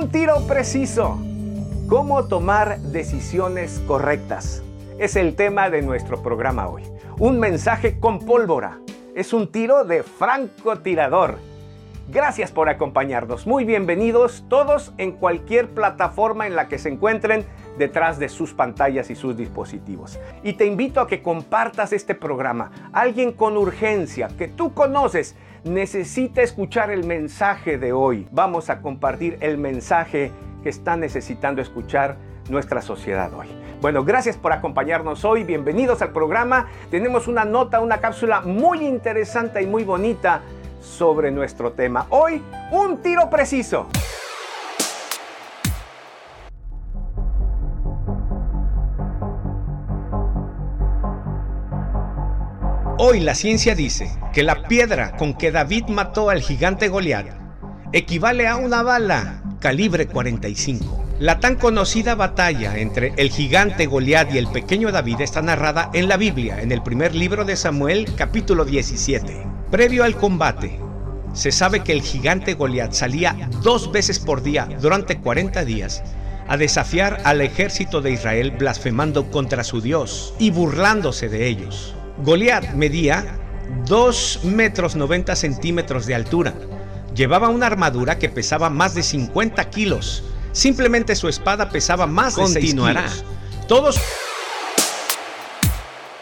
Un tiro preciso. ¿Cómo tomar decisiones correctas? Es el tema de nuestro programa hoy. Un mensaje con pólvora. Es un tiro de francotirador. Gracias por acompañarnos. Muy bienvenidos todos en cualquier plataforma en la que se encuentren detrás de sus pantallas y sus dispositivos. Y te invito a que compartas este programa. Alguien con urgencia que tú conoces necesita escuchar el mensaje de hoy. Vamos a compartir el mensaje que está necesitando escuchar nuestra sociedad hoy. Bueno, gracias por acompañarnos hoy. Bienvenidos al programa. Tenemos una nota, una cápsula muy interesante y muy bonita sobre nuestro tema. Hoy, un tiro preciso. Hoy la ciencia dice que la piedra con que David mató al gigante Goliat equivale a una bala calibre 45. La tan conocida batalla entre el gigante Goliat y el pequeño David está narrada en la Biblia, en el primer libro de Samuel, capítulo 17. Previo al combate, se sabe que el gigante Goliat salía dos veces por día durante 40 días a desafiar al ejército de Israel blasfemando contra su Dios y burlándose de ellos. Goliat medía 2 metros 90 centímetros de altura Llevaba una armadura que pesaba más de 50 kilos. Simplemente su espada pesaba más de 6 kilos. Todos